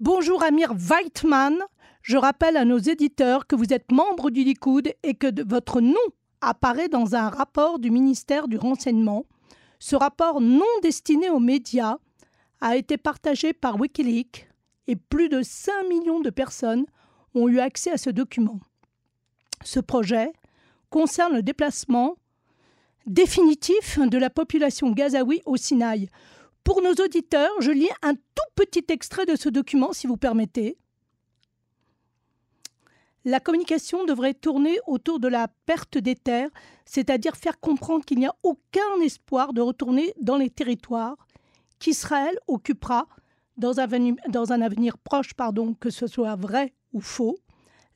Bonjour Amir Weitman. Je rappelle à nos éditeurs que vous êtes membre du Likoud et que votre nom apparaît dans un rapport du ministère du Renseignement. Ce rapport non destiné aux médias a été partagé par Wikileaks et plus de 5 millions de personnes ont eu accès à ce document. Ce projet concerne le déplacement définitif de la population gazaoui au Sinaï. Pour nos auditeurs, je lis un tout petit extrait de ce document, si vous permettez. La communication devrait tourner autour de la perte des terres, c'est-à-dire faire comprendre qu'il n'y a aucun espoir de retourner dans les territoires qu'Israël occupera dans un, dans un avenir proche, pardon, que ce soit vrai ou faux.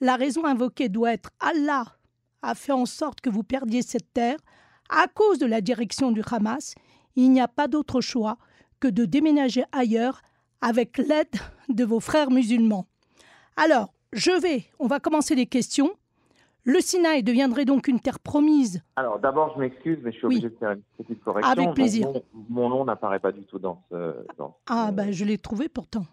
La raison invoquée doit être Allah a fait en sorte que vous perdiez cette terre à cause de la direction du Hamas. Il n'y a pas d'autre choix que de déménager ailleurs avec l'aide de vos frères musulmans. Alors, je vais, on va commencer les questions. Le Sinaï deviendrait donc une terre promise. Alors d'abord, je m'excuse, mais je suis obligé de faire une petite correction. Avec plaisir. Mon, nom n'apparaît pas du tout dans ce. ah, ben je l'ai trouvé pourtant.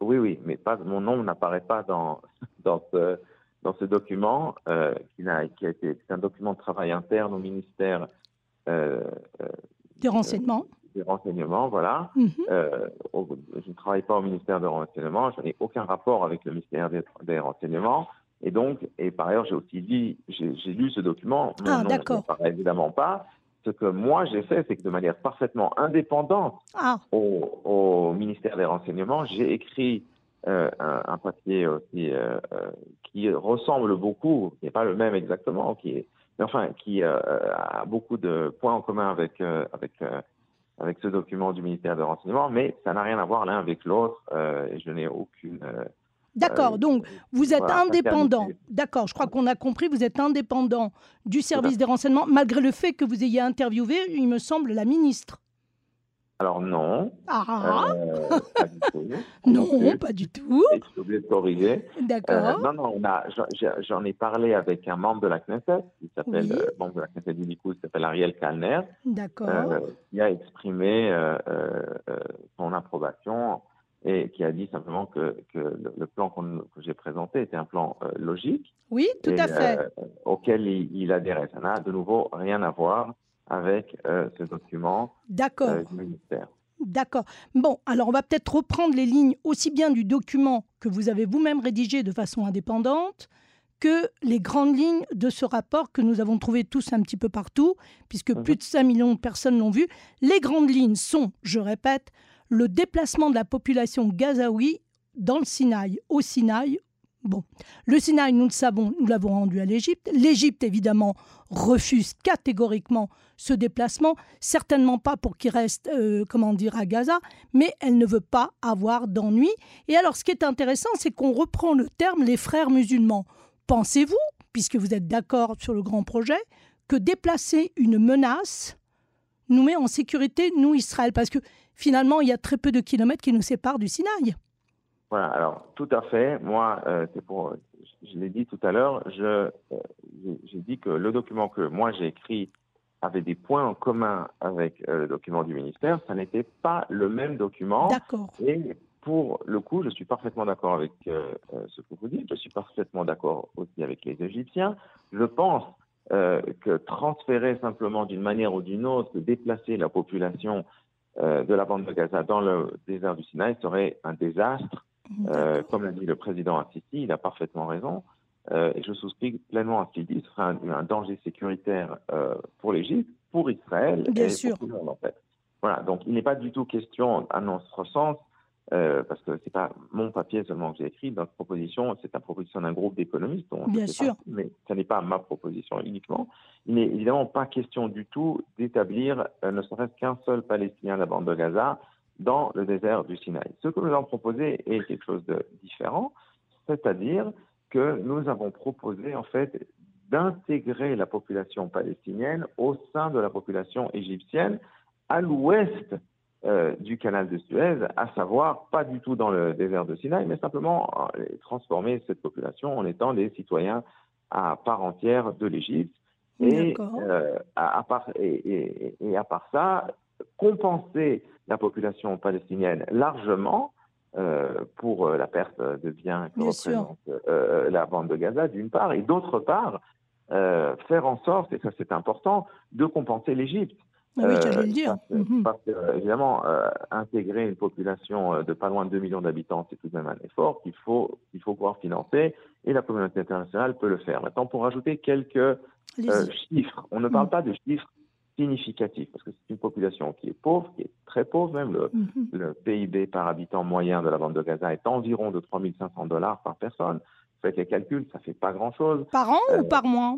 Oui, oui, mais pas, mon nom n'apparaît pas dans, dans, ce, dans ce document, euh, qui, a, qui a été. C'est un document de travail interne au ministère. Euh, euh des renseignements. Des renseignements, voilà. Mhm. Euh, je ne travaille pas au ministère des renseignements, je n'ai aucun rapport avec le ministère des renseignements. Et donc, et par ailleurs, j'ai aussi dit, j'ai lu ce document, ah, d'accord. évidemment pas. Ce que moi j'ai fait, c'est que de manière parfaitement indépendante ah. au, ministère des Renseignements, j'ai écrit euh, un, papier aussi euh, qui ressemble beaucoup, qui n'est pas le même exactement, qui est, mais enfin, qui a beaucoup de points en commun avec avec avec ce document du ministère des Renseignements, mais ça n'a rien à voir l'un avec l'autre. et je n'ai aucune D'accord, euh, donc vous êtes indépendant. D'accord, je crois qu'on a compris, vous êtes indépendant du service des renseignements, malgré le fait que vous ayez interviewé, il me semble, la ministre. Alors non. Ah euh, pas du tout. Non, pas du tout. Je suis obligé de corriger. D'accord. Euh, non, non, j'en ai parlé avec un membre de la Knesset, qui s'appelle, membre de la Knesset du Likoud, qui s'appelle Ariel Kalner. D'accord. qui a exprimé son approbation et qui a dit simplement que, que le, plan que j'ai présenté était un plan euh, logique. Oui, tout à fait. Euh, auquel il, adhérait. Ça n'a de nouveau rien à voir avec euh, ce document du ministère. D'accord. Bon, alors on va peut-être reprendre les lignes aussi bien du document que vous avez vous-même rédigé de façon indépendante que les grandes lignes de ce rapport que nous avons trouvé tous un petit peu partout, puisque mhm. plus de 5 millions de personnes l'ont vu. Les grandes lignes sont, je répète, le déplacement de la population gazaoui dans le Sinaï, au Sinaï. Bon, le Sinaï, nous le savons, nous l'avons rendu à l'Égypte. L'Égypte, évidemment, refuse catégoriquement ce déplacement, certainement pas pour qu'il reste, euh, comment dire, à Gaza, mais elle ne veut pas avoir d'ennui. Et alors, ce qui est intéressant, c'est qu'on reprend le terme les frères musulmans. Pensez-vous, puisque vous êtes d'accord sur le grand projet, que déplacer une menace nous met en sécurité, nous, Israël? Parce que finalement, il y a très peu de kilomètres qui nous séparent du Sinaï. Voilà, alors tout à fait. Moi, euh, c'est pour, je, l'ai dit tout à l'heure, je, euh, j'ai dit que le document que moi j'ai écrit avait des points en commun avec euh, le document du ministère. Ça n'était pas le même document. D'accord. Et pour le coup, je suis parfaitement d'accord avec ce que vous dites. Je suis parfaitement d'accord aussi avec les Égyptiens. Je pense que transférer simplement d'une manière ou d'une autre, déplacer la population de la bande de Gaza dans le désert du Sinaï serait un désastre. Euh, comme l'a dit le président Assisi, il a parfaitement raison. Euh, et je souscris pleinement à ce qu'il dit. Ce serait un, danger sécuritaire pour l'Égypte, pour Israël et pour tout le monde en fait. Voilà, donc il n'est pas du tout question, à notre sens, euh, parce que c'est pas mon papier seulement que j'ai écrit. Notre proposition, c'est la proposition d'un groupe d'économistes. Bien sûr. mais ce n'est pas ma proposition uniquement. Il n'est évidemment pas question du tout d'établir euh, ne serait-ce qu'un seul Palestinien de la bande de Gaza dans le désert du Sinaï. Ce que nous avons proposé est quelque chose de différent, c'est-à-dire que nous avons proposé en fait d'intégrer la population palestinienne au sein de la population égyptienne à l'ouest euh, du canal de Suez, à savoir pas du tout dans le désert de Sinaï, mais simplement euh, transformer cette population en étant des citoyens à part entière de l'Égypte. Et, euh, à, part, et, à part ça, compenser la population palestinienne largement pour la perte de biens que représente la bande de Gaza, d'une part, et d'autre part, faire en sorte, et ça c'est important, de compenser l'Égypte. Oui, j'allais le dire. Parce que, mhm. évidemment, intégrer une population de pas loin de 2 millions d'habitants, c'est tout de même un effort qu'il faut, qu'il faut pouvoir financer et la communauté internationale peut le faire. Maintenant, pour ajouter quelques chiffres, on ne parle mhm. pas de chiffres significatif, parce que c'est une population qui est pauvre, qui est très pauvre même. Le, mhm. PIB par habitant moyen de la bande de Gaza est environ de 3500 dollars par personne. Faites les calculs, ça fait pas grand-chose. Par an ou euh, par mois?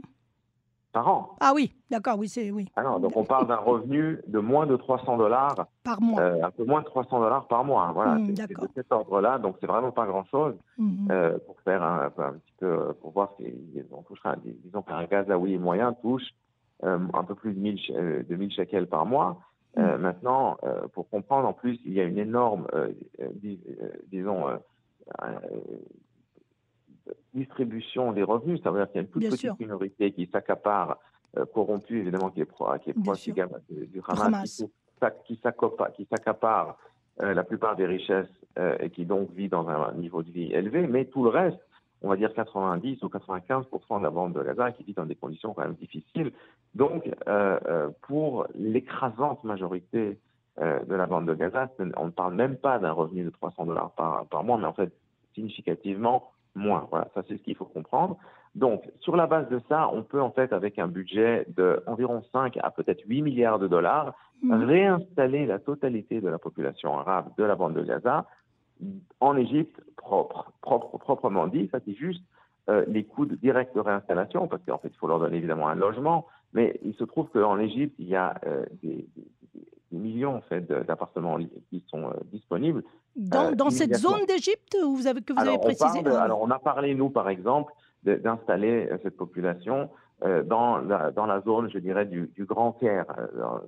Par an. Ah oui, d'accord, oui, c'est oui. Ah non, donc on parle d'un revenu de moins de 300 dollars par mois. Euh, un peu moins de 300 dollars par mois. Voilà, mm, c'est de cet ordre-là, donc c'est vraiment pas grand-chose mhm. euh, pour faire un, petit peu, pour voir si on touchera, disons qu'un Gazaoui moyen touche un peu plus de 1000, euh, de shekels par mois. Euh, mm. maintenant, pour comprendre, en plus, il y a une énorme, disons, distribution des revenus. Ça veut dire qu'il y a une toute petite minorité qui s'accapare, corrompue évidemment, qui est, pro, qui est proche du Hamas, qui, qui s'accapare la plupart des richesses et qui donc vit dans un niveau de vie élevé, mais tout le reste on va dire 90 ou 95% de la bande de Gaza qui vit dans des conditions quand même difficiles. Donc, euh, euh, pour l'écrasante majorité euh, de la bande de Gaza, on ne parle même pas d'un revenu de 300 dollars par, par mois, mais en fait significativement moins. Voilà, ça c'est ce qu'il faut comprendre. Donc, sur la base de ça, on peut en fait, avec un budget d'environ 5 à peut-être 8 milliards de dollars, mmh. réinstaller la totalité de la population arabe de la bande de Gaza en Égypte propre, propre, proprement dit. Ça, c'est juste euh, les coûts de directs de réinstallation, parce qu'en fait, il faut leur donner évidemment un logement. Mais il se trouve qu'en Égypte, il y a euh, des, millions en fait, d'appartements qui sont euh, disponibles. Dans, cette zone d'Égypte vous avez, que vous avez précisé ah alors, on a parlé, nous, par exemple, d'installer cette population dans, la, dans la zone, je dirais, du, Grand Caire. Dans,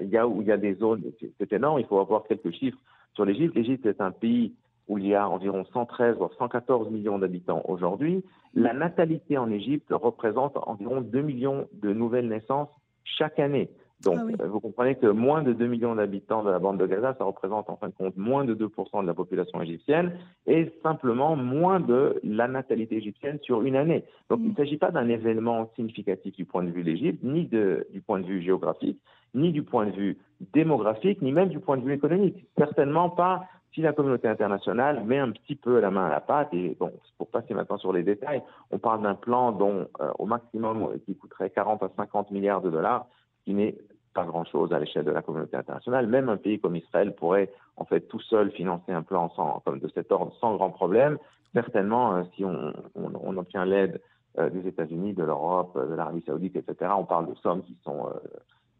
il, y a, où il y a des zones, c'est énorme, il faut avoir quelques chiffres sur l'Égypte. L'Égypte est un pays où il y a environ 113 voire 114 millions d'habitants aujourd'hui. La natalité en Égypte représente environ 2 millions de nouvelles naissances chaque année. Donc, ah euh, vous comprenez que moins de 2 millions d'habitants de la bande de Gaza, ça représente en fin de compte moins de 2% de la population égyptienne et simplement moins de la natalité égyptienne sur une année. Donc, il ne mm. s'agit pas d'un événement significatif du point de vue de l'Égypte, ni de, du point de vue géographique, ni du point de vue démographique, ni même du point de vue économique. Certainement pas si la communauté internationale met un petit peu la main à la pâte. Et bon, pour passer maintenant sur les détails, on parle d'un plan dont euh, au maximum qui coûterait 40 à 50 milliards de dollars, qui n'est pas grand-chose à l'échelle de la communauté internationale. Même un pays comme Israël pourrait en fait tout seul financer un plan sans, comme de cet ordre sans grand problème. Certainement, euh, si on, on, obtient l'aide euh, des États-Unis, de l'Europe, de l'Arabie saoudite, etc., on parle de sommes qui sont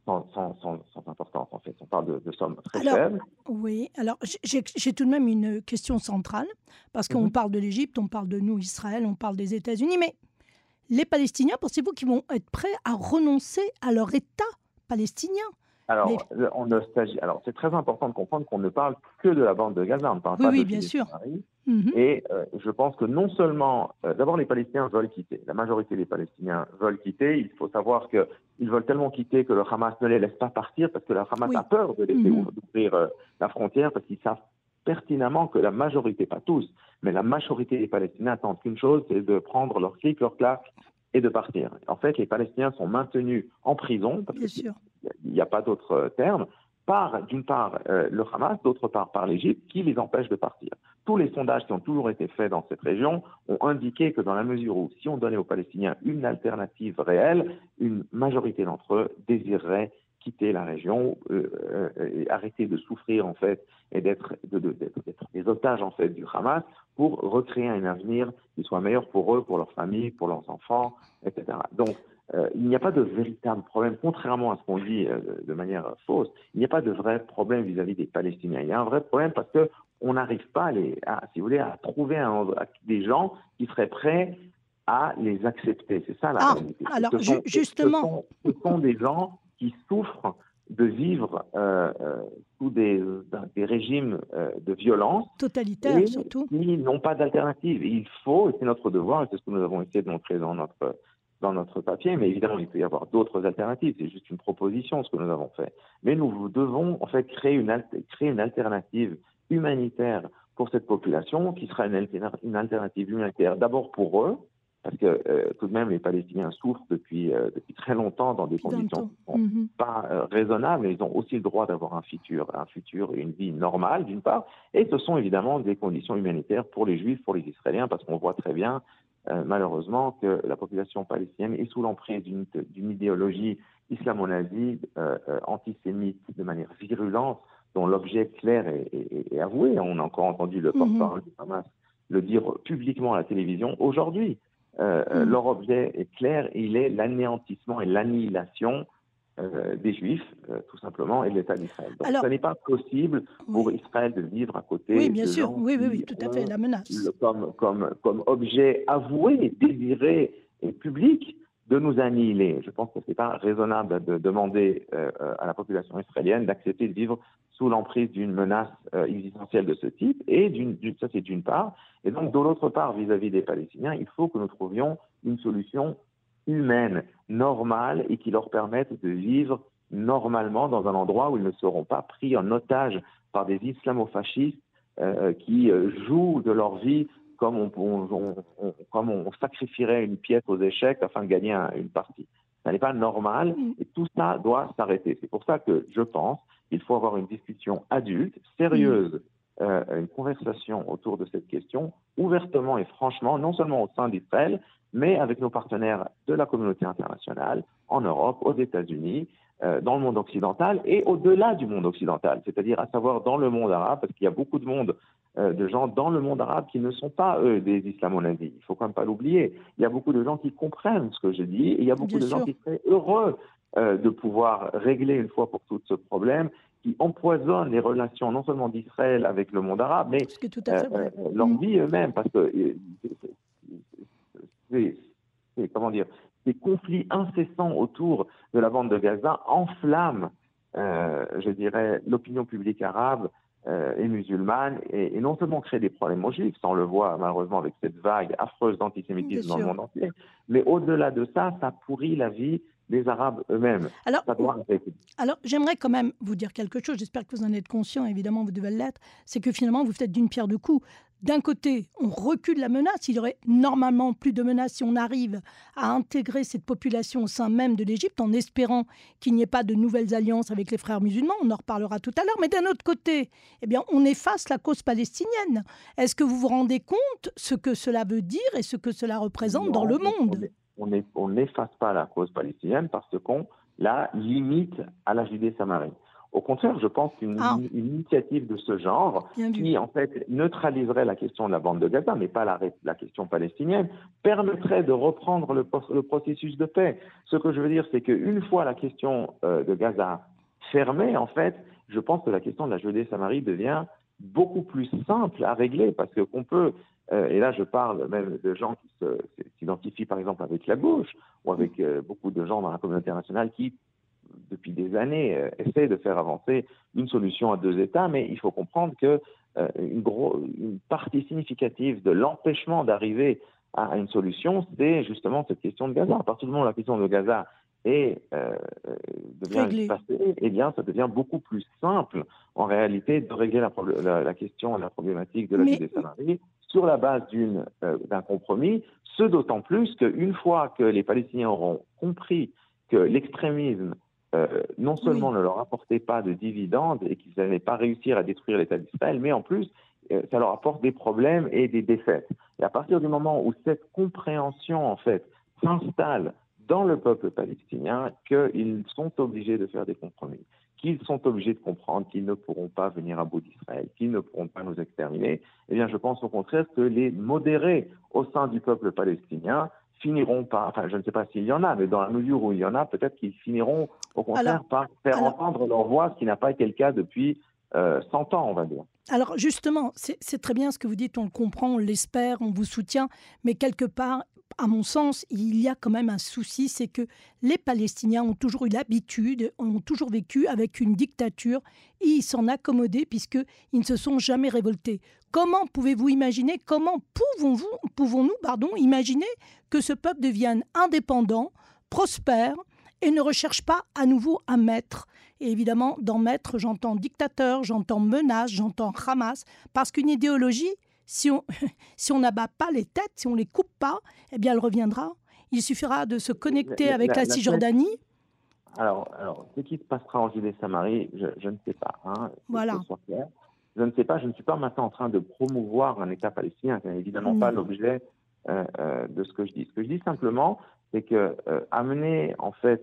sans, importance en fait. On parle de, sommes très faibles. Oui, alors j'ai tout de même une question centrale, parce qu'on mhm. parle de l'Égypte, on parle de nous, Israël, on parle des États-Unis, mais les Palestiniens, pensez-vous qu'ils vont être prêts à renoncer à leur État palestinien? Alors, on Alors, c'est très important de comprendre qu'on ne parle que de la bande de Gaza, on ne parle pas oui, de bien sûr. Mhm. Et euh, je pense que non seulement, euh, d'abord, les Palestiniens veulent quitter. La majorité des Palestiniens veulent quitter. Il faut savoir qu'ils veulent tellement quitter que le Hamas ne les laisse pas partir parce que le Hamas a peur de laisser mhm. ouvrir euh, la frontière parce qu'ils savent pertinemment que la majorité, pas tous, mais la majorité des Palestiniens attendent qu'une chose, c'est de prendre leur clic, leur claque et de partir. En fait, les Palestiniens sont maintenus en prison, parce qu'il n'y a pas d'autre terme, par, d'une part, euh, le Hamas, d'autre part, par l'Égypte, qui les empêche de partir. Tous les sondages qui ont toujours été faits dans cette région ont indiqué que dans la mesure où, si on donnait aux Palestiniens une alternative réelle, une majorité d'entre eux désireraient quitter la région euh, et arrêter de souffrir en fait et d'être des otages en fait du Hamas pour recréer un avenir qui soit meilleur pour eux, pour leurs familles, pour leurs enfants, etc. Donc, euh, il n'y a pas de véritable problème, contrairement à ce qu'on dit euh, de manière fausse, il n'y a pas de vrai problème vis-à-vis des Palestiniens. Il y a un vrai problème parce que on n'arrive pas à, les, si vous voulez, à trouver des gens qui seraient prêts à les accepter. C'est ça la ah, Alors, justement. ce sont des gens qui souffrent de vivre euh, sous des, des régimes de violence. Totalitaires, surtout. Qui n'ont pas d'alternative. Il faut, et c'est notre devoir, et c'est ce que nous avons essayé de montrer dans notre, dans notre papier, mais évidemment, il peut y avoir d'autres alternatives. C'est juste une proposition, ce que nous avons fait. Mais nous devons, en fait, créer une, créer une alternative humanitaire pour cette population qui sera une, une alternative humanitaire d'abord pour eux, parce que euh, tout de même les Palestiniens souffrent depuis, euh, depuis très longtemps dans des conditions mhm. pas euh, raisonnables, ils ont aussi le droit d'avoir un futur, un futur et une vie normale d'une part, et ce sont évidemment des conditions humanitaires pour les Juifs, pour les Israéliens, parce qu'on voit très bien malheureusement que la population palestinienne est sous l'emprise d'une idéologie islamo-nazie, antisémite de manière virulente, dont l'objet clair est, avoué. On a encore entendu le mhm. porte-parole du Hamas le dire publiquement à la télévision aujourd'hui. Euh, euh, mm. Leur objet est clair, il est l'anéantissement et l'annihilation euh, des Juifs, tout simplement, et de l'État d'Israël. Donc, ce n'est pas possible pour Israël de vivre à côté. Oui, bien sûr, oui, oui, oui, tout à fait, la menace. comme, comme, comme objet avoué, désiré et public de nous annihiler. Je pense que ce n'est pas raisonnable de demander à la population israélienne d'accepter de vivre sous l'emprise d'une menace euh, existentielle de ce type, et d'une, ça c'est d'une part. Et donc, de l'autre part, vis-à-vis des Palestiniens, il faut que nous trouvions une solution humaine, normale, et qui leur permette de vivre normalement dans un endroit où ils ne seront pas pris en otage par des islamo-fascistes euh, qui euh, jouent de leur vie comme on, comme on sacrifierait une pièce aux échecs afin de gagner une partie. Ça n'est pas normal et tout ça doit s'arrêter. C'est pour ça que je pense il faut avoir une discussion adulte, sérieuse, euh, une conversation autour de cette question, ouvertement et franchement, non seulement au sein d'Israël, mais avec nos partenaires de la communauté internationale, en Europe, aux États-Unis, euh, dans le monde occidental et au-delà du monde occidental, c'est-à-dire à savoir dans le monde arabe, parce qu'il y a beaucoup de monde, euh, de gens dans le monde arabe qui ne sont pas eux des islamo-nazis. Il faut quand même pas l'oublier. Il y a beaucoup de gens qui comprennent ce que je dis et il y a beaucoup de gens qui seraient heureux euh, de pouvoir régler une fois pour toutes ce problème qui empoisonne les relations non seulement d'Israël avec le monde arabe, mais leur mm. vie eux-mêmes, parce que c'est, comment dire, ces conflits incessants autour de la bande de Gaza enflamment, je dirais, l'opinion publique arabe et musulmane, et, non seulement créent des problèmes aux juifs, ça on le voit malheureusement avec cette vague affreuse d'antisémitisme dans le monde entier, mais au-delà de ça, ça pourrit la vie des Arabes eux-mêmes. Alors, alors j'aimerais quand même vous dire quelque chose, j'espère que vous en êtes conscient, évidemment vous devez l'être, c'est que finalement vous faites d'une pierre deux coups. D'un côté, on recule la menace, il y aurait normalement plus de menaces si on arrive à intégrer cette population au sein même de l'Égypte en espérant qu'il n'y ait pas de nouvelles alliances avec les frères musulmans, on en reparlera tout à l'heure, mais d'un autre côté, eh bien, on efface la cause palestinienne. Est-ce que vous vous rendez compte ce que cela veut dire et ce que cela représente dans le monde? on n'efface pas la cause palestinienne parce qu'on la limite à la Judée-Samarie. Au contraire, je pense qu'une ah. initiative de ce genre, qui en fait neutraliserait la question de la bande de Gaza, mais pas la, la question palestinienne, permettrait de reprendre le, processus de paix. Ce que je veux dire, c'est qu'une fois la question euh, de Gaza fermée, en fait, je pense que la question de la Judée-Samarie devient beaucoup plus simple à régler parce qu'on peut euh, et là, je parle même de gens qui s'identifient par exemple avec la gauche ou avec euh, beaucoup de gens dans la communauté internationale qui, depuis des années, euh, essaient de faire avancer une solution à deux États, mais il faut comprendre que une, une, partie significative de l'empêchement d'arriver à une solution, c'est justement cette question de Gaza. À partir du moment où la question de Gaza est, devient passée, eh bien, ça devient beaucoup plus simple en réalité de régler la, la, question, la problématique de la vie des salariés sur la base euh, d'un compromis, ce d'autant plus qu'une fois que les Palestiniens auront compris que l'extrémisme euh, non seulement ne leur apportait pas de dividendes et qu'ils n'allaient pas réussir à détruire l'État d'Israël, mais en plus, euh, ça leur apporte des problèmes et des défaites. Et à partir du moment où cette compréhension, en fait, s'installe dans le peuple palestinien, qu'ils sont obligés de faire des compromis qu'ils sont obligés de comprendre qu'ils ne pourront pas venir à bout d'Israël, qu'ils ne pourront pas nous exterminer, eh bien, je pense au contraire que les modérés au sein du peuple palestinien finiront par, enfin, je ne sais pas s'il y en a, mais dans la mesure où il y en a, peut-être qu'ils finiront au contraire par faire entendre leur voix, ce qui n'a pas été le cas depuis 100 euh, ans, on va dire. Alors justement, c'est très bien ce que vous dites, on le comprend, on l'espère, on vous soutient, mais quelque part, à mon sens, il y a quand même un souci, c'est que les Palestiniens ont toujours eu l'habitude, ont toujours vécu avec une dictature et ils s'en accommodaient puisqu'ils ne se sont jamais révoltés. Comment pouvez-vous imaginer, comment pouvons-nous pouvons pardon, imaginer que ce peuple devienne indépendant, prospère et ne recherche pas à nouveau un maître? Et évidemment, dans maître, j'entends dictateur, j'entends menace, j'entends Hamas, parce qu'une idéologie, si on si on n'abat pas les têtes, si on les coupe pas, eh bien, elle reviendra. Il suffira de se connecter avec la, Cisjordanie. Alors, alors, ce qui se passera en Judée-Samarie, je, je, ne sais pas. Hein, voilà. Je ne sais pas, je ne suis pas maintenant en train de promouvoir un État palestinien, ce n'est évidemment pas l'objet euh, euh, de ce que je dis. Ce que je dis simplement, c'est que euh, amener en fait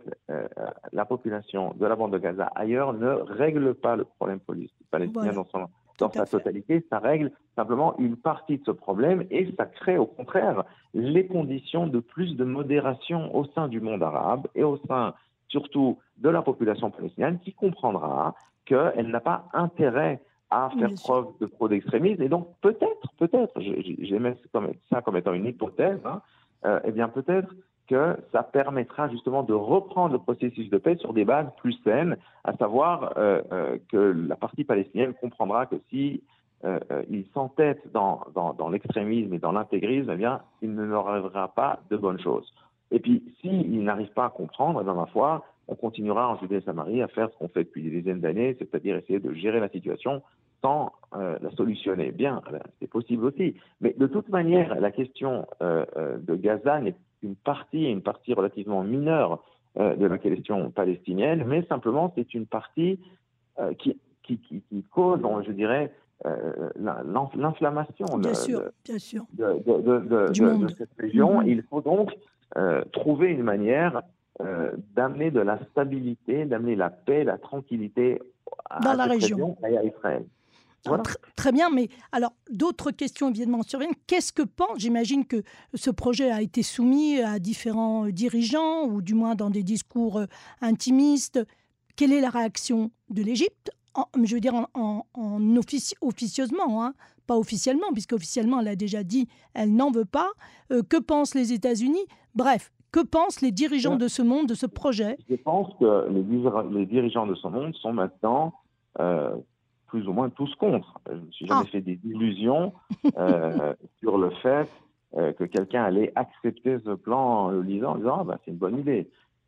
la population de la bande de Gaza ailleurs ne règle pas le problème palestinien dans, son, dans sa totalité, ça règle simplement une partie de ce problème et ça crée au contraire les conditions de plus de modération au sein du monde arabe et au sein surtout de la population palestinienne qui comprendra qu'elle n'a pas intérêt à faire preuve de trop d'extrémisme. Et donc, peut-être, peut-être, j'aimais ça comme étant une hypothèse, hein, euh, eh bien, peut-être que ça permettra justement de reprendre le processus de paix sur des bases plus saines, à savoir euh, euh, que la partie palestinienne comprendra que si il s'entête dans, dans, l'extrémisme et dans l'intégrisme, eh bien, il ne leur arrivera pas de bonnes choses. Et puis, s'il n'arrive pas à comprendre, dans ma foi, on continuera en Judée et Samarie à faire ce qu'on fait depuis des dizaines d'années, c'est-à-dire essayer de gérer la situation sans euh, la solutionner. Bien, c'est possible aussi. Mais de toute manière, la question euh, euh, de Gaza n'est qu'une partie, une partie relativement mineure de la question palestinienne, mais simplement c'est une partie qui, qui, qui, cause, je dirais, l'inflammation de, cette région. Mm-hmm. Il faut donc trouver une manière d'amener de la stabilité, d'amener la paix, la tranquillité à dans la région et à Israël. Très bien, mais alors d'autres questions évidemment surviennent. Qu'est-ce que pense J'imagine que ce projet a été soumis à différents dirigeants, ou du moins dans des discours euh, intimistes? Quelle est la réaction de l'Égypte? Je veux dire en, officieusement, hein, pas officiellement, puisque officiellement elle a déjà dit elle n'en veut pas. Euh, que pensent les États-Unis? Bref, que pensent les dirigeants de ce monde, de ce projet? Je pense que les, dirigeants de ce monde sont maintenant euh, plus ou moins tous contre. Je me suis jamais ah. fait des illusions euh, sur le fait euh, que quelqu'un allait accepter ce plan en le lisant, en disant ah, bah, c'est une bonne idée.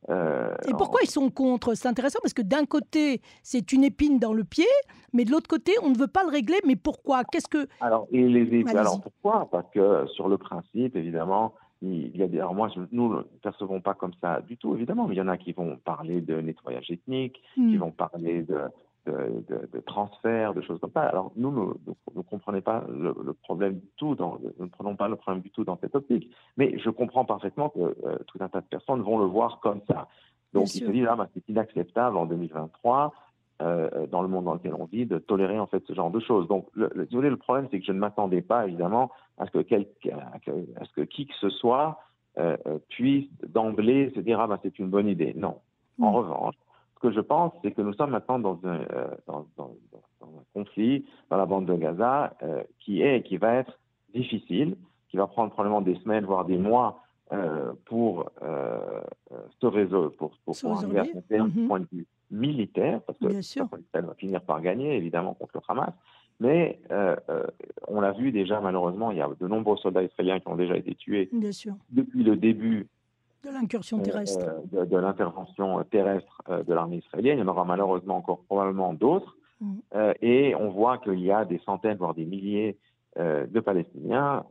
Euh, et pourquoi ils sont contre? C'est intéressant parce que d'un côté, c'est une épine dans le pied, mais de l'autre côté, on ne veut pas le régler. Mais pourquoi? Qu'est-ce que Alors, et les alors pourquoi? Parce que sur le principe, évidemment, il y a des... Alors moi, nous ne percevons pas comme ça du tout, évidemment, mais il y en a qui vont parler de nettoyage ethnique, qui hmm. vont parler de de, de, transfert, de choses comme ça. Alors nous, nous ne comprenons pas le, problème du tout, dans, nous ne prenons pas le problème du tout dans cette optique. Mais je comprends parfaitement que euh, tout un tas de personnes vont le voir comme ça. Donc ils se disent, ah, bah, c'est inacceptable en 2023, euh, dans le monde dans lequel on vit, de tolérer en fait ce genre de choses. Donc le, le, le problème, c'est que je ne m'attendais pas évidemment à ce que, quelqu'un, à ce que qui que ce soit euh, puisse d'emblée se dire, ah, bah, c'est une bonne idée. Non. En mm. revanche, que je pense, c'est que nous sommes maintenant dans un, euh, dans, dans, dans un conflit dans la bande de Gaza euh, qui est et qui va être difficile, qui va prendre probablement des semaines, voire des mois euh, pour se résoudre, pour, pour, pour arriver à un mm-hmm. point de vue militaire, parce que ça va finir par gagner, évidemment, contre le Hamas. Mais on l'a vu déjà, malheureusement, il y a de nombreux soldats israéliens qui ont déjà été tués depuis le début de l'incursion terrestre. Euh, de, l'intervention terrestre euh, de l'armée israélienne. Il y en aura malheureusement encore probablement d'autres. Mm. Euh, et on voit qu'il y a des centaines, voire des milliers de Palestiniens,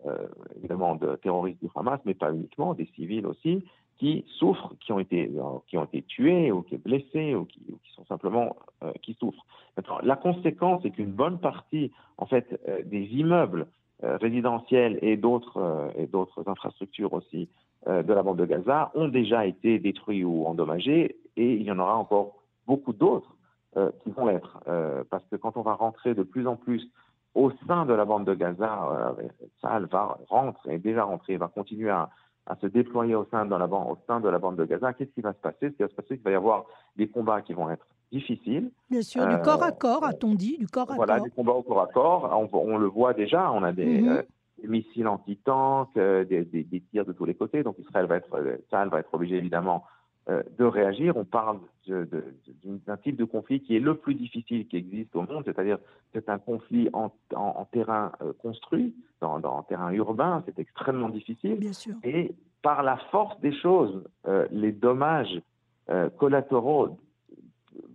évidemment de terroristes du Hamas, mais pas uniquement, des civils aussi, qui souffrent, qui ont été, qui ont été tués ou qui sont blessés ou qui, qui sont simplement qui souffrent. Maintenant, la conséquence est qu'une bonne partie, en fait, des immeubles résidentiels et d'autres et d'autres infrastructures aussi euh, de la bande de Gaza ont déjà été détruits ou endommagés et il y en aura encore beaucoup d'autres euh, qui vont l'être. Euh, parce que quand on va rentrer de plus en plus au sein de la bande de Gaza, ça va rentrer, est déjà rentré, va continuer à, se déployer au sein, de la bande, au sein de la bande de Gaza. Qu'est-ce qui va se passer? Ce qui va se passer, c'est qu'il va y avoir des combats qui vont être difficiles. Bien sûr, du corps à corps, a-t-on dit, du corps à voilà, corps? Voilà, du combat au corps à corps. On, le voit déjà, on a des, mhm des missiles anti-tanks, euh, des, des, des, tirs de tous les côtés. Donc Israël va être, euh, Israël va être obligé évidemment euh, de réagir. On parle d'un type de conflit qui est le plus difficile qui existe au monde, c'est-à-dire c'est un conflit en, en, en terrain construit, dans, dans, terrain urbain, c'est extrêmement difficile. Bien sûr. Et par la force des choses, les dommages collatéraux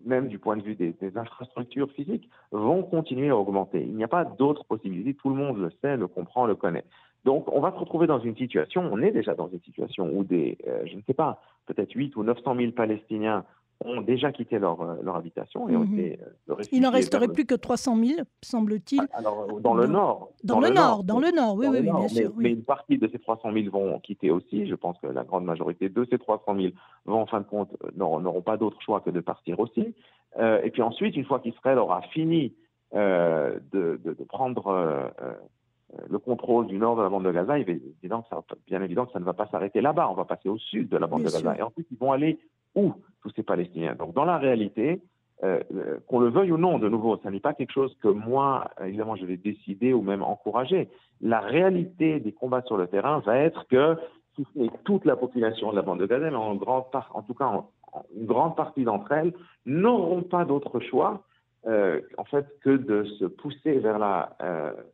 même du point de vue des, infrastructures physiques, vont continuer à augmenter. Il n'y a pas d'autre possibilité. Tout le monde le sait, le comprend, le connaît. Donc, on va se retrouver dans une situation, on est déjà dans une situation où des, euh, je ne sais pas, peut-être 8 ou 900 000 Palestiniens ont déjà quitté leur, euh, leur habitation et ont mhm. été euh, Il n'en resterait plus que 300 000, semble-t-il. Ah, alors, dans le nord. Dans, le, nord, dans le nord, oui, oui, bien sûr. Mais une partie de ces 300 000 vont quitter aussi. Je pense que la grande majorité de ces 300 000 vont, en fin de compte, n'auront pas d'autre choix que de partir aussi. Euh, et puis ensuite, une fois qu'Israël aura fini de, de, de, prendre le contrôle du nord de la bande de Gaza, il est évident que ça, bien évident que ça ne va pas s'arrêter là-bas. On va passer au sud de la bande de Gaza. Et ensuite, ils vont aller où? Tous ces Palestiniens Donc, dans la réalité, euh, euh, qu'on le veuille ou non, de nouveau, ce n'est pas quelque chose que moi, évidemment, je vais décider ou même encourager. La réalité des combats sur le terrain va être que si ce n'est toute la population de la bande de Gaza, mais en, grande part, en tout cas, une grande partie d'entre elles n'auront pas d'autre choix euh, en fait que de se pousser vers la,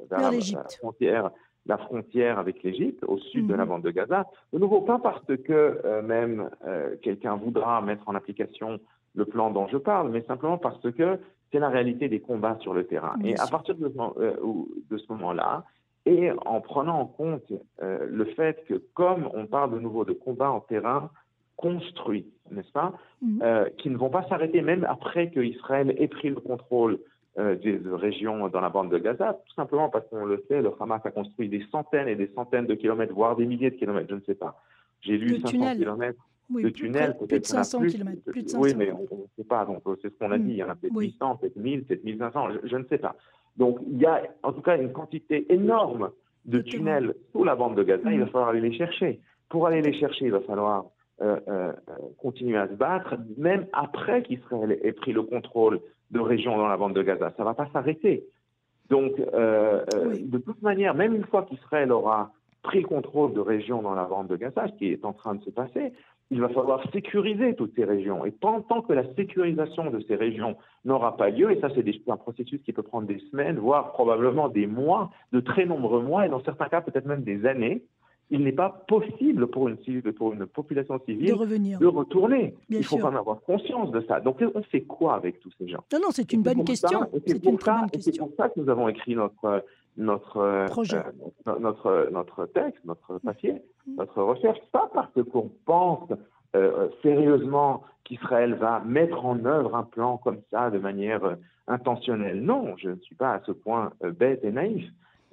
vers la frontière la frontière avec l'Égypte, au sud de la mhm. bande de Gaza. De nouveau, pas parce que euh, même euh, quelqu'un voudra mettre en application le plan dont je parle, mais simplement parce que c'est la réalité des combats sur le terrain. et à partir de, euh, de ce moment-là, et en prenant en compte le fait que comme on parle de nouveau de combats en terrain construit, n'est-ce pas, mhm. qui ne vont pas s'arrêter même après que Israël ait pris le contrôle euh, des régions dans la bande de Gaza, tout simplement parce qu'on le sait, le Hamas a construit des centaines et des centaines de kilomètres, voire des milliers de kilomètres, je ne sais pas. J'ai lu 500 kilomètres de tunnels. Plus, de 500 kilomètres. Plus de 500. Oui, mais on ne sait pas, donc c'est ce qu'on a dit. Il y en a peut-être 800, peut-être 1000, peut-être 1500, je, je, ne sais pas. Donc il y a en tout cas une quantité énorme de tunnels sous la bande de Gaza, il va falloir aller les chercher. Pour aller les chercher, il va falloir euh, euh, continuer à se battre, même après qu'Israël ait pris le contrôle de régions dans la bande de Gaza. Ça ne va pas s'arrêter. Donc, euh, de toute manière, même une fois qu'Israël aura pris le contrôle de régions dans la bande de Gaza, ce qui est en train de se passer, il va falloir sécuriser toutes ces régions. Et tant que la sécurisation de ces régions n'aura pas lieu, et ça c'est un processus qui peut prendre des semaines, voire probablement des mois, de très nombreux mois, et dans certains cas peut-être même des années, il n'est pas possible pour une, pour une population civile de, de retourner. il faut quand même avoir conscience de ça. Donc, on fait quoi avec tous ces gens? Non, non, c'est une bonne question. C'est pour, ça, pour ça que nous avons écrit notre, notre, Projet. Euh, notre, notre texte, notre papier, mm. notre recherche. Pas parce qu'on pense euh, sérieusement qu'Israël va mettre en œuvre un plan comme ça de manière euh, intentionnelle. Non, je ne suis pas à ce point bête et naïf.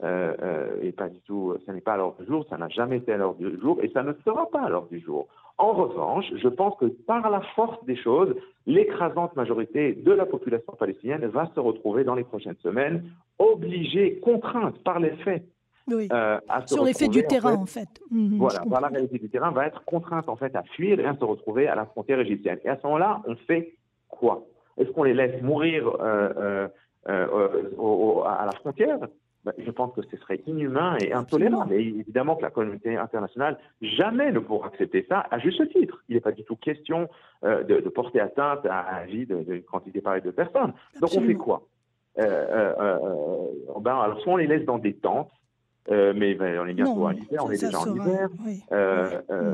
Euh, euh, et pas du tout, ça n'est pas à l'ordre du jour, ça n'a jamais été à l'ordre du jour et ça ne sera pas à l'ordre du jour. En revanche, je pense que par la force des choses, l'écrasante majorité de la population palestinienne va se retrouver dans les prochaines semaines obligée, contrainte par les faits. Oui. Euh, Sur l'effet du terrain, en fait. Mhm, voilà, par la réalité du terrain, va être contrainte en fait à fuir et à se retrouver à la frontière égyptienne. Et à ce moment-là, on fait quoi? Est-ce qu'on les laisse mourir euh, à la frontière? Bah, je pense que ce serait inhumain et intolérant. Et évidemment que la communauté internationale jamais ne pourra accepter ça, à juste titre. Il n'est pas du tout question euh, de, porter atteinte à la vie d'une quantité pareille de personnes. Donc on fait quoi? Euh, euh, ben, Alors soit on les laisse dans des tentes, mais ben, on est bientôt en hiver, on est déjà en hiver.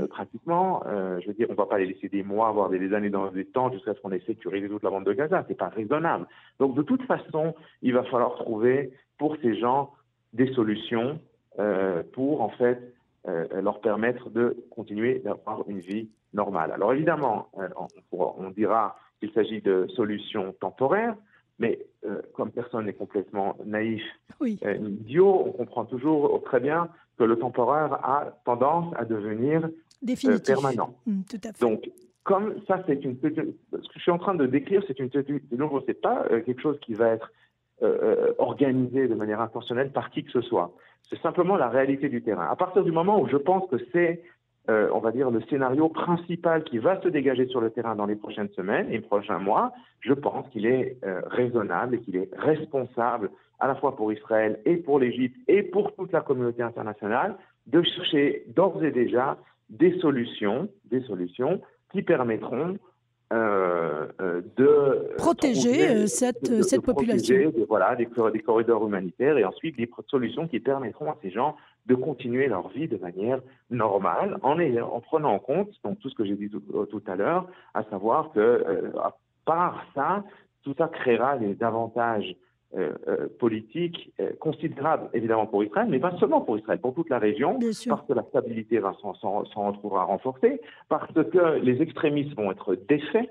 Pratiquement, je veux dire, on ne va pas les laisser des mois, voire des années dans des tentes jusqu'à ce qu'on ait sécurisé toute la bande de Gaza. C'est pas raisonnable. Donc de toute façon, il va falloir trouver pour ces gens des solutions euh, pour en fait euh, leur permettre de continuer d'avoir une vie normale. Alors évidemment, euh, on, dira qu'il s'agit de solutions temporaires, mais comme personne n'est complètement naïf oui. idiot, on comprend toujours très bien que le temporaire a tendance à devenir permanent. Mmh, tout à fait. Donc, comme ça, c'est une ce que je suis en train de décrire, c'est une de nouveau, c'est pas quelque chose qui va être euh, organisé de manière intentionnelle par qui que ce soit. C'est simplement la réalité du terrain. À partir du moment où je pense que c'est, euh, on va dire, le scénario principal qui va se dégager sur le terrain dans les prochaines semaines et les prochains mois, je pense qu'il est euh, raisonnable et qu'il est responsable à la fois pour Israël et pour l'Égypte et pour toute la communauté internationale de chercher d'ores et déjà des solutions, des solutions qui permettront de protéger cette, cette population. voilà, des, des, corridors humanitaires et ensuite des solutions qui permettront à ces gens de continuer leur vie de manière normale en, en prenant en compte donc, tout ce que j'ai dit tout, tout, à l'heure, à savoir que à part ça, tout ça créera des avantages euh, euh, politique euh, considérable, évidemment, pour Israël, mais pas seulement pour Israël, pour toute la région, parce que la stabilité s'en retrouvera renforcée, parce que les extrémistes vont être défaits,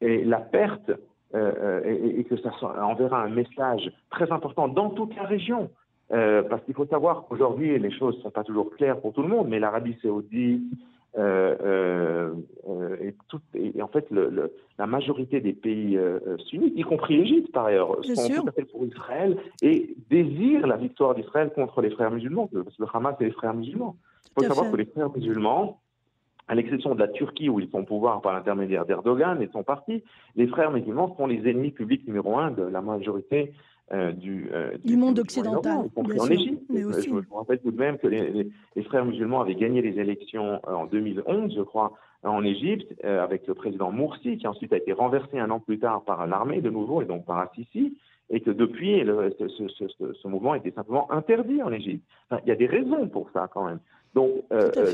et la perte, et, que ça enverra un message très important dans toute la région. Parce qu'il faut savoir qu'aujourd'hui, les choses ne sont pas toujours claires pour tout le monde, mais l'Arabie saoudite, euh, euh, euh, et, tout, et, en fait, le, la majorité des pays sunnites, y compris l'Égypte par ailleurs, sont tout à fait pour Israël et désirent la victoire d'Israël contre les frères musulmans, parce que le Hamas et les frères musulmans. Il faut savoir que les frères musulmans, à l'exception de la Turquie où ils sont au pouvoir par l'intermédiaire d'Erdogan et son parti, les frères musulmans sont les ennemis publics numéro un de la majorité euh, du, euh, du, monde occidental, y en Égypte. Mais aussi. Je, me rappelle tout de même que les, frères musulmans avaient gagné les élections euh, en 2011, je crois, en Égypte, avec le président Morsi, qui ensuite a été renversé un an plus tard par l'armée de nouveau, et donc par Assisi, et que depuis, ce, ce, ce, mouvement était simplement interdit en Égypte. il y a des raisons pour ça quand même. Donc,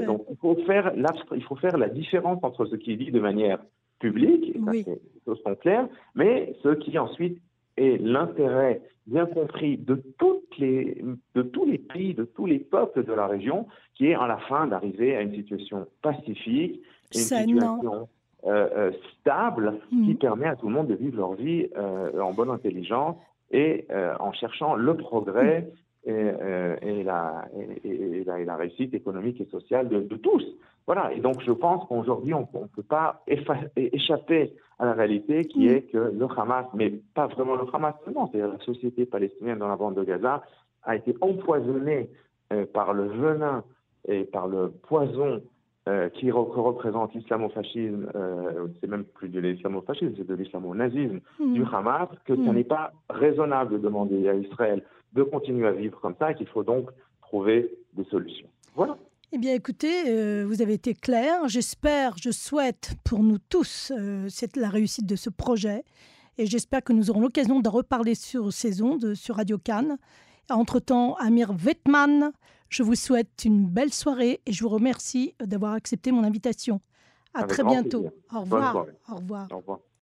donc il, faut faire il faut faire la différence entre ce qui est dit de manière publique, et ça, les choses sont claires, mais ce qui ensuite et l'intérêt bien compris de, toutes les, de tous les pays, de tous les peuples de la région, qui est à la fin d'arriver à une situation pacifique, une situation euh, euh, stable, qui mm. permet à tout le monde de vivre leur vie euh, en bonne intelligence et en cherchant le progrès et, et, la, et, la, réussite économique et sociale de, de tous. Voilà, et donc je pense qu'aujourd'hui, on ne peut pas échapper à la réalité qui mm. est que le Hamas, mais pas vraiment le Hamas seulement, c'est la société palestinienne dans la bande de Gaza, a été empoisonnée euh, par le venin et par le poison euh, qui représente l'islamofascisme, euh, c'est même plus de l'islamofascisme, c'est de l'islamo-nazisme mm. du Hamas, que ce mm. n'est pas raisonnable de demander à Israël de continuer à vivre comme ça et qu'il faut donc trouver des solutions. Voilà. Eh bien, écoutez, euh, vous avez été clair. J'espère, je souhaite pour nous tous euh, la réussite de ce projet. Et j'espère que nous aurons l'occasion de reparler sur ces ondes, sur Radio Cannes. Entre-temps, Amir Vetman, je vous souhaite une belle soirée et je vous remercie d'avoir accepté mon invitation. À très bientôt. Au revoir. Au revoir. Au revoir.